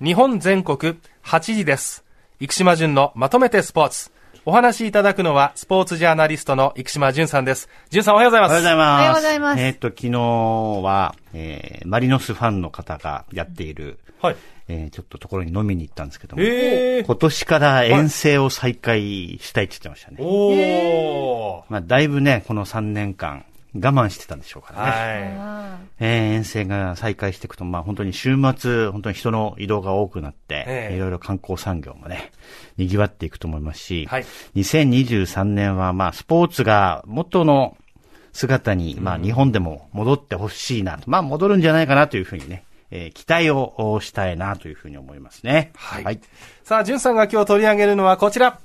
日本全国8時です。生島淳のまとめてスポーツ。お話しいただくのは、スポーツジャーナリストの生島淳さんです。淳さんおはようございます。おはようございます。おはようございますえーっと、昨日は、えー、マリノスファンの方がやっている、はい。えー、ちょっとところに飲みに行ったんですけども、えー。今年から遠征を再開したいって言ってましたね。おー。まあ、だいぶね、この3年間、我慢してたんでしょうからね。はえー遠征が再開していくと、まあ本当に週末、本当に人の移動が多くなって、ええいろいろ観光産業もね、賑わっていくと思いますし、はい2023年はまあスポーツが元の姿に、まあ日本でも戻ってほしいなと、まあ戻るんじゃないかなというふうにね、えー期待をしたいなというふうに思いますね。はいい。さあ、淳さんが今日取り上げるのはこちら。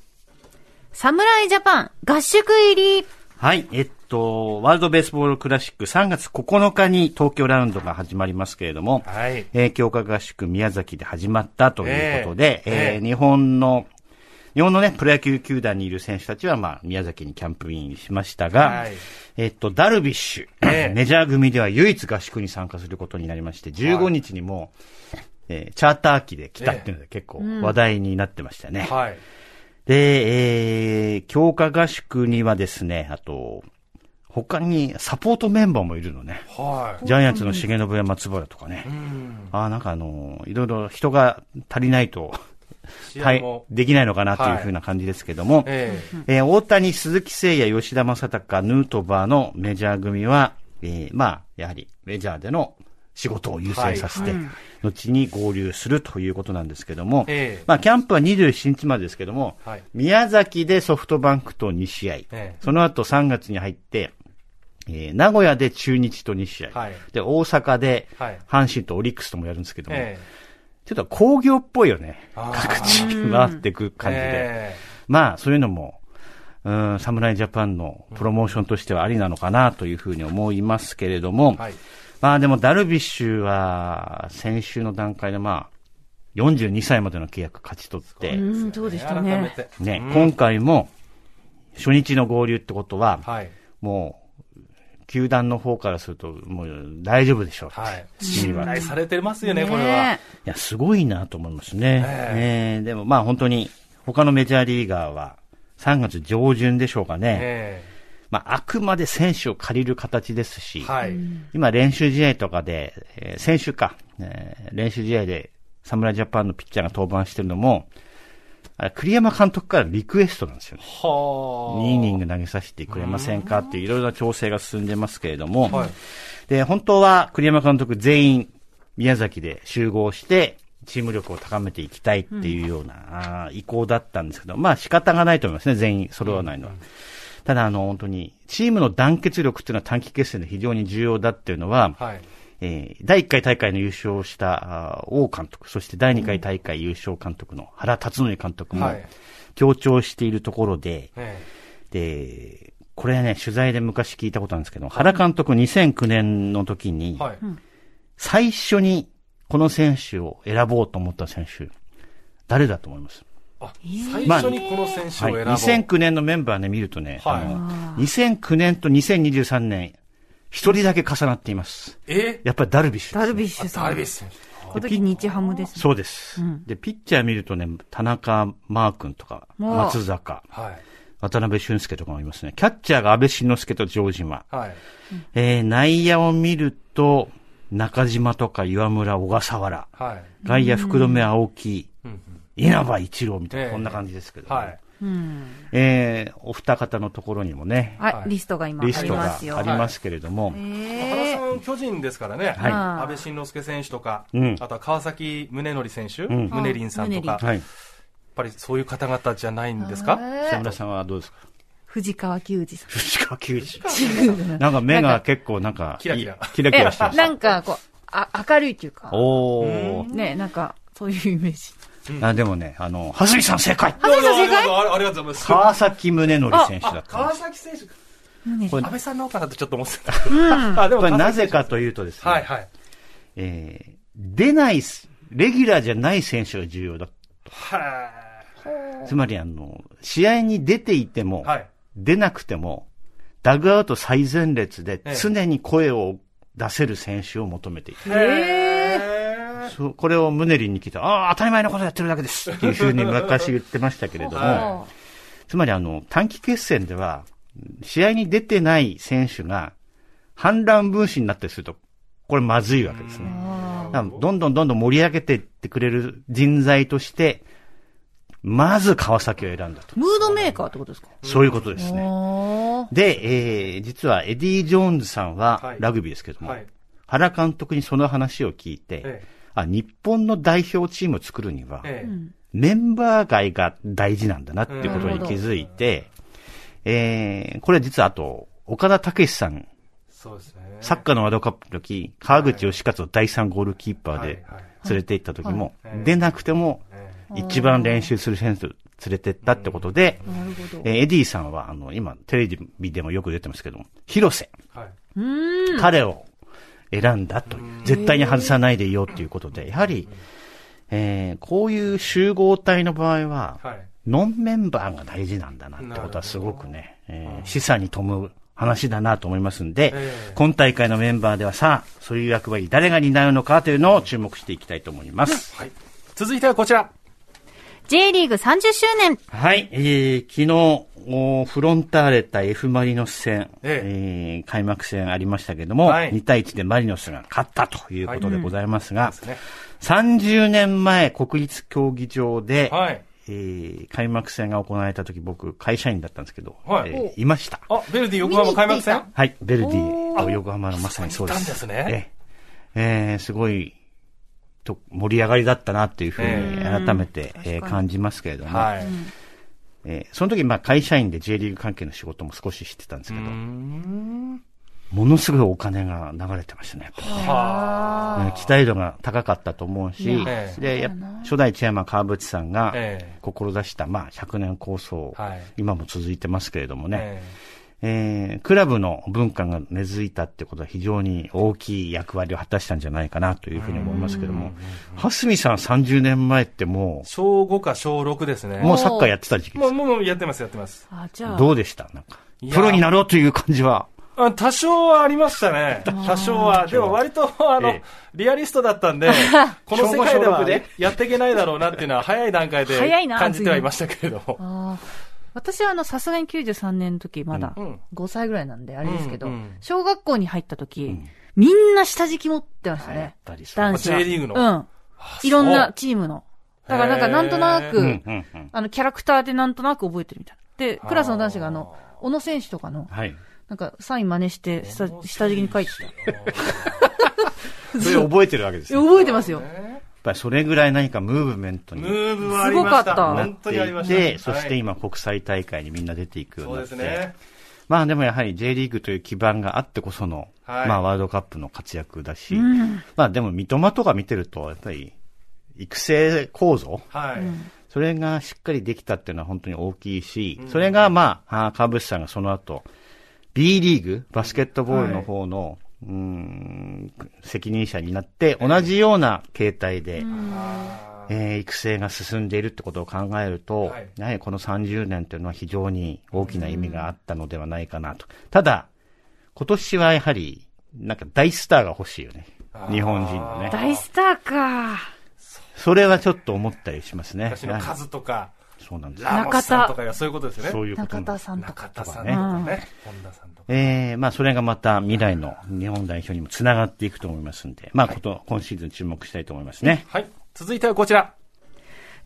侍ジャパン合宿入り。はい。えっと、ワールドベースボールクラシック3月9日に東京ラウンドが始まりますけれども、はい。えー強化合宿宮崎で始まったということで、えええええー日本の、日本のね、プロ野球球団にいる選手たちは、まあ、宮崎にキャンプインしましたが、はいえっと、ダルビッシュ、ええ メジャー組では唯一合宿に参加することになりまして、15日にも、えーチャーター機で来たっていうので結構話題になってましたね。はい。で、えー、強化合宿にはですね、あと、他にサポートメンバーもいるのね。はい。ジャイアンツの重信や松原とかね。うん。ああ、なんかあの、いろいろ人が足りないと、はいできないのかなっていうふうな感じですけども、ええー大谷、鈴木誠也、吉田正尚、ヌートバーのメジャー組は、えーまあ、やはりメジャーでの仕事を優先させて、はい。後に合流するということなんですけども、ええ。まあ、キャンプは27日までですけども、はい。宮崎でソフトバンクと2試合、えその後3月に入って、えー名古屋で中日と2試合、はい。で、大阪ではい。阪神とオリックスともやるんですけども、えちょっと工業っぽいよね。各地域回っていくえ感じで。えまあ、そういうのも、うん、侍ジャパンのプロモーションとしてはありなのかなというふうに思いますけれども、えはい。まあでもダルビッシュは先週の段階でまあ、42歳までの契約勝ち取って、うん、そうでした改めね。て。ね、うん今回も初日の合流ってことは、はい。もう、球団の方からすると、もう大丈夫でしょう。はい。信頼されてますよね、これは。ねいや、すごいなと思いますね。ええーでもまあ本当に、他のメジャーリーガーは3月上旬でしょうかね。えまああくまで選手を借りる形ですし、えはい。今練習試合とかで、えー先週か、えー練習試合で侍ジャパンのピッチャーが登板してるのも、あれ栗山監督からリクエストなんですよね。はあ。2イニング投げさせてくれませんかっていういろいろな調整が進んでますけれども、はい。で、本当は栗山監督全員宮崎で集合して、チーム力を高めていきたいっていうような、あー意向だったんですけど、まあ仕方がないと思いますね、全員揃わないのは。ただ、あの、本当に、チームの団結力っていうのは短期決戦で非常に重要だっていうのは、はい。えー第1回大会の優勝をした王監督、そして第2回大会優勝監督の原辰徳監督もはい強調しているところで、えで、これね、取材で昔聞いたことあるんですけど、原監督2009年の時に。最初にこの選手を選ぼうと思った選手、誰だと思います？あ、最初にこの選手をはい。選ぼう。2009年のメンバーね、見るとね、はいあの2009年と2023年、一人だけ重なっています。え？やっぱりダルビッシュです、ダルビッシュさん。ダルビッシュ。この時日ハムですね。そうです、で、ピッチャー見るとね、田中マー君とか、松坂、はい。渡辺俊介とかもいますね。キャッチャーが安倍晋之助と城島。はい。えー、内野を見ると、中島とか岩村、小笠原。はい。外野、福留、青木、うん稲葉一郎みたいな、ええこんな感じですけど、はい。うん。えー、お二方のところにもね、ははいい、リストが今ありリストがますよ。ありますけれども、え原さん、巨人ですからね。はい安倍晋之助選手とか、うんあとは川崎宗則選手、ん宗林さんとか、うんやっはい。ぱりそういう方々じゃないんですか？北村さんはどうですか？藤川球児さん。藤川球児。なんか目が結構なんか、キラキラいキラキラしてまえ、す。なんか、こう、あ、明るいっていうか。おー。ね、なんか、そういうイメージ。あ、でもね、あの、蓮見さん正解あ、そうそう、正解あありがとうございます。川崎宗則選手だったん川。崎選手、これ安倍さんの方かなってちょっと思ってた。あ、でこれなぜかというとですね、はいはい。えー出ないす、レギュラーじゃない選手が重要だ。はつまりあの、試合に出ていても、い。はい。出なくても、ダグアウト最前列でええ常に声を出せる選手を求めている。へーこれをムネリンに聞いたら、ああ、当たり前のことやってるだけですっていうふうに昔言ってましたけれども、はつまりあの、短期決戦では、試合に出てない選手が反乱分子になったりすると、これまずいわけですね。だからどんどんどんどん盛り上げていってくれる人材として、まず川崎を選んだと。ムードメーカーってことですか？そういうことですね。あで、えー、実はエディ・ジョーンズさんははいラグビーですけども、はい。原監督にその話を聞いて、えあ、日本の代表チームを作るには、え。ええ。メンバー外が大事なんだなっていうことに気づいて、えー、これ実はあと、岡田武史さん、そうですね。サッカーのワールドカップの時、川口義勝を第3ゴールキーパーではいはい連れて行った時もはい、出なくてもえ一番練習する選手を連れてったってことで、あ。なるほど。えーエディさんは、あの、今、テレビでもよく出てますけども、広瀬、えはい。彼を選んだという、絶対に外さないでいいよっていうことで、やはり、えーこういう集合体の場合は、はい。ノンメンバーが大事なんだなってことはすごくね、えー示唆に富む話だなと思いますんで、ええ今大会のメンバーではさあ、そういう役割誰が担うのかというのを注目していきたいと思います。はい。続いてはこちら。J リーグ30周年。はい、えー、昨日、おフロンターレ対 F マリノス戦、ええ。ー開幕戦ありましたけども、はい。2対1でマリノスが勝ったということでございますが、ですね。30年前国立競技場で、はい。えー開幕戦が行われた時僕会社員だったんですけど、はい。えーいました。あ、ベルディ横浜開幕戦？はい、ベルディと横浜のまさにそうです。いたんですね。ええ。えーすごい、と盛り上がりだったなっていうふうにえ改めて、えー感じますけれども、はい。えーその時、まあ会社員で J リーグ関係の仕事も少ししてたんですけど、ん。ものすごいお金が流れてましたね。やっぱり。はね期待度が高かったと思うし、ええ。で、初代チェアマン川淵さんがええ。志した、まあ100年構想、はい。今も続いてますけれどもね、ええークラブの文化が根付いたってことは非常に大きい役割を果たしたんじゃないかなというふうに思いますけども、蓮見さん30年前ってもえ小5か小6ですね。う、もうサッカーやってた時期ですもう、もうやってます、やってます。あ、じゃあ。どうでした？なんかプロになろうという感じは？あ多少はありましたね。多少は。でも割と、あの、ええリアリストだったんで、この世界ではやっていけないだろうなっていうのは早い段階で早いな感じてはいましたけれども。私はあの、さすがに93年の時、まだうん5歳ぐらいなんで、あれですけど、小学校に入った時、みんな下敷き持ってましたね。男子は。J リーグのうん。いろんなチームの。だからなんかなんとなく、あの、キャラクターでなんとなく覚えてるみたいな。で、クラスの男子があの、小野選手とかの、はい。なんかサイン真似して下、下敷きに書いて それ覚えてるわけですた。よ。覚えてますよ。ぱりそれぐらい何かムーブメントにムなーブはありました。すごかった本当にありまっしてた。そしてはい今国際大会にみんな出ていくようになって。ですね。まあでもやはり J リーグという基盤があってこその、はいまあワールドカップの活躍だし、うん。まあでも三笘とか見てると、やっぱり育成構造、はい。それがしっかりできたっていうのは本当に大きいし、それがまあ、川淵さんがその後、B リーグ、バスケットボールの方の、うーん、責任者になって、同じような形態で、えー育成が進んでいるってことを考えると、はいやはりこの30年というのは非常に大きな意味があったのではないかなと。ただ、今年はやはり、なんか大スターが欲しいよね。日本人のね。大スターか。それはちょっと思ったりしますね。昔の数とか、そうなんです。ラモスさんとかがそういうことですよね。そういうこと中田さんとか。中田さんとねかね。本田さんとか。えー、まあそれがまた未来の日本代表にもつながっていくと思いますんで、まあこと、今シーズン注目したいと思いますね。はい。続いてはこちら。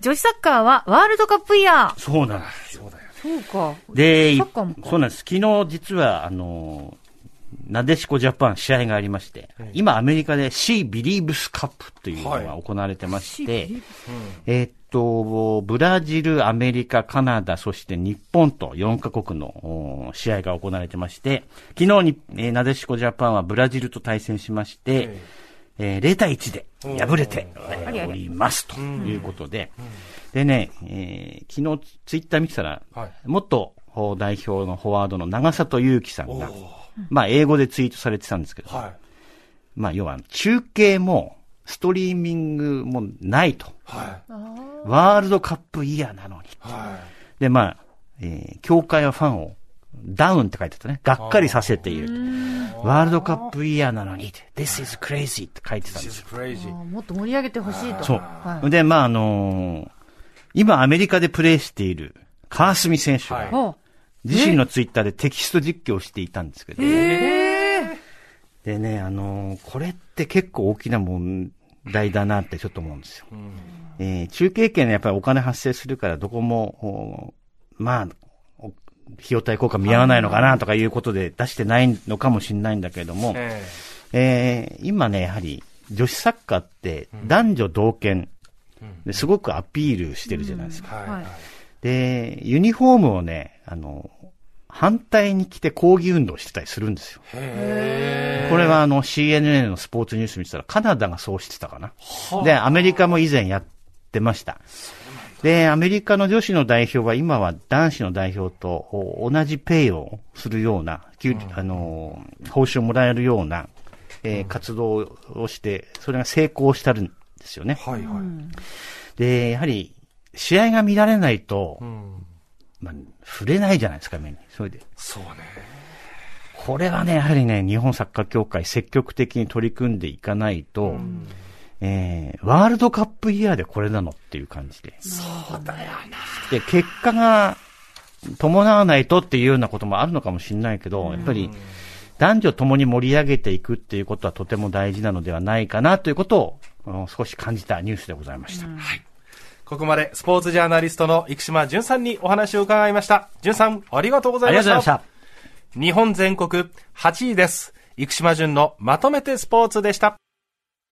女子サッカーはワールドカップイヤー。そうなんです。そうだよ。そうか。で、サッカーもかそうなんです。昨日実は、あのーなでしこジャパン試合がありまして、今アメリカで She Believes Cup というのが行われてまして、えーっと、ブラジル、アメリカ、カナダ、そして日本と4カ国のお試合が行われてまして、昨日に、えーなでしこジャパンはブラジルと対戦しまして、えー0対1で敗れて、えー。おりますということで、でね、えー昨日ツイッター見てたら、はい。元お代表のフォワードの長里祐樹さんが、まあ英語でツイートされてたんですけど、はい。まあ要は中継もストリーミングもないと。はい。ワールドカップイヤーなのに。はで、まあ、えー協会はファンをダウンって書いてあったね。がっかりさせている。ワールドカップイヤーなのに、This is crazy って書いてたんですよ。もっと盛り上げてほしいと。そう。はいで、まあ、あのー今アメリカでプレーしている川澄選手が、自身のツイッターでテキスト実況をしていたんですけど、ええでね、あのーこれって結構大きな問題だなってちょっと思うんですよ。えー中継権やっぱりお金発生するからどこも、おまあ、お費用対効果見合わないのかなとかいうことで出してないのかもしれないんだけれども、ええ。ー今ね、やはり女子サッカーって男女同権。ですごくアピールしてるじゃないですか。えはい。はいで、ユニフォームをね、あの、反対に着て抗議運動してたりするんですよ。へこれはあの CNN のスポーツニュース見てたらカナダがそうしてたかな。で、アメリカも以前やってました。で、アメリカの女子の代表は今は男子の代表とお同じペイをするような、給あの、報酬をもらえるような、えー活動をして、それが成功してるんですよね。はいはい。で、やはり、試合が見られないとう、ん。まあ、触れないじゃないですか、目に。それで。そうね。これはね、やはりね、日本サッカー協会積極的に取り組んでいかないと、えー、ワールドカップイヤーでこれなのっていう感じで。そうだよな。で、結果が伴わないとっていうようなこともあるのかもしれないけど、やっぱり男女共に盛り上げていくっていうことはとても大事なのではないかなということをうん少し感じたニュースでございました。ここまでスポーツジャーナリストの生島淳さんにお話を伺いました。淳さん、ありがとうござあいました。りがとうございました。日本全国8位です。生島淳のまとめてスポーツでした。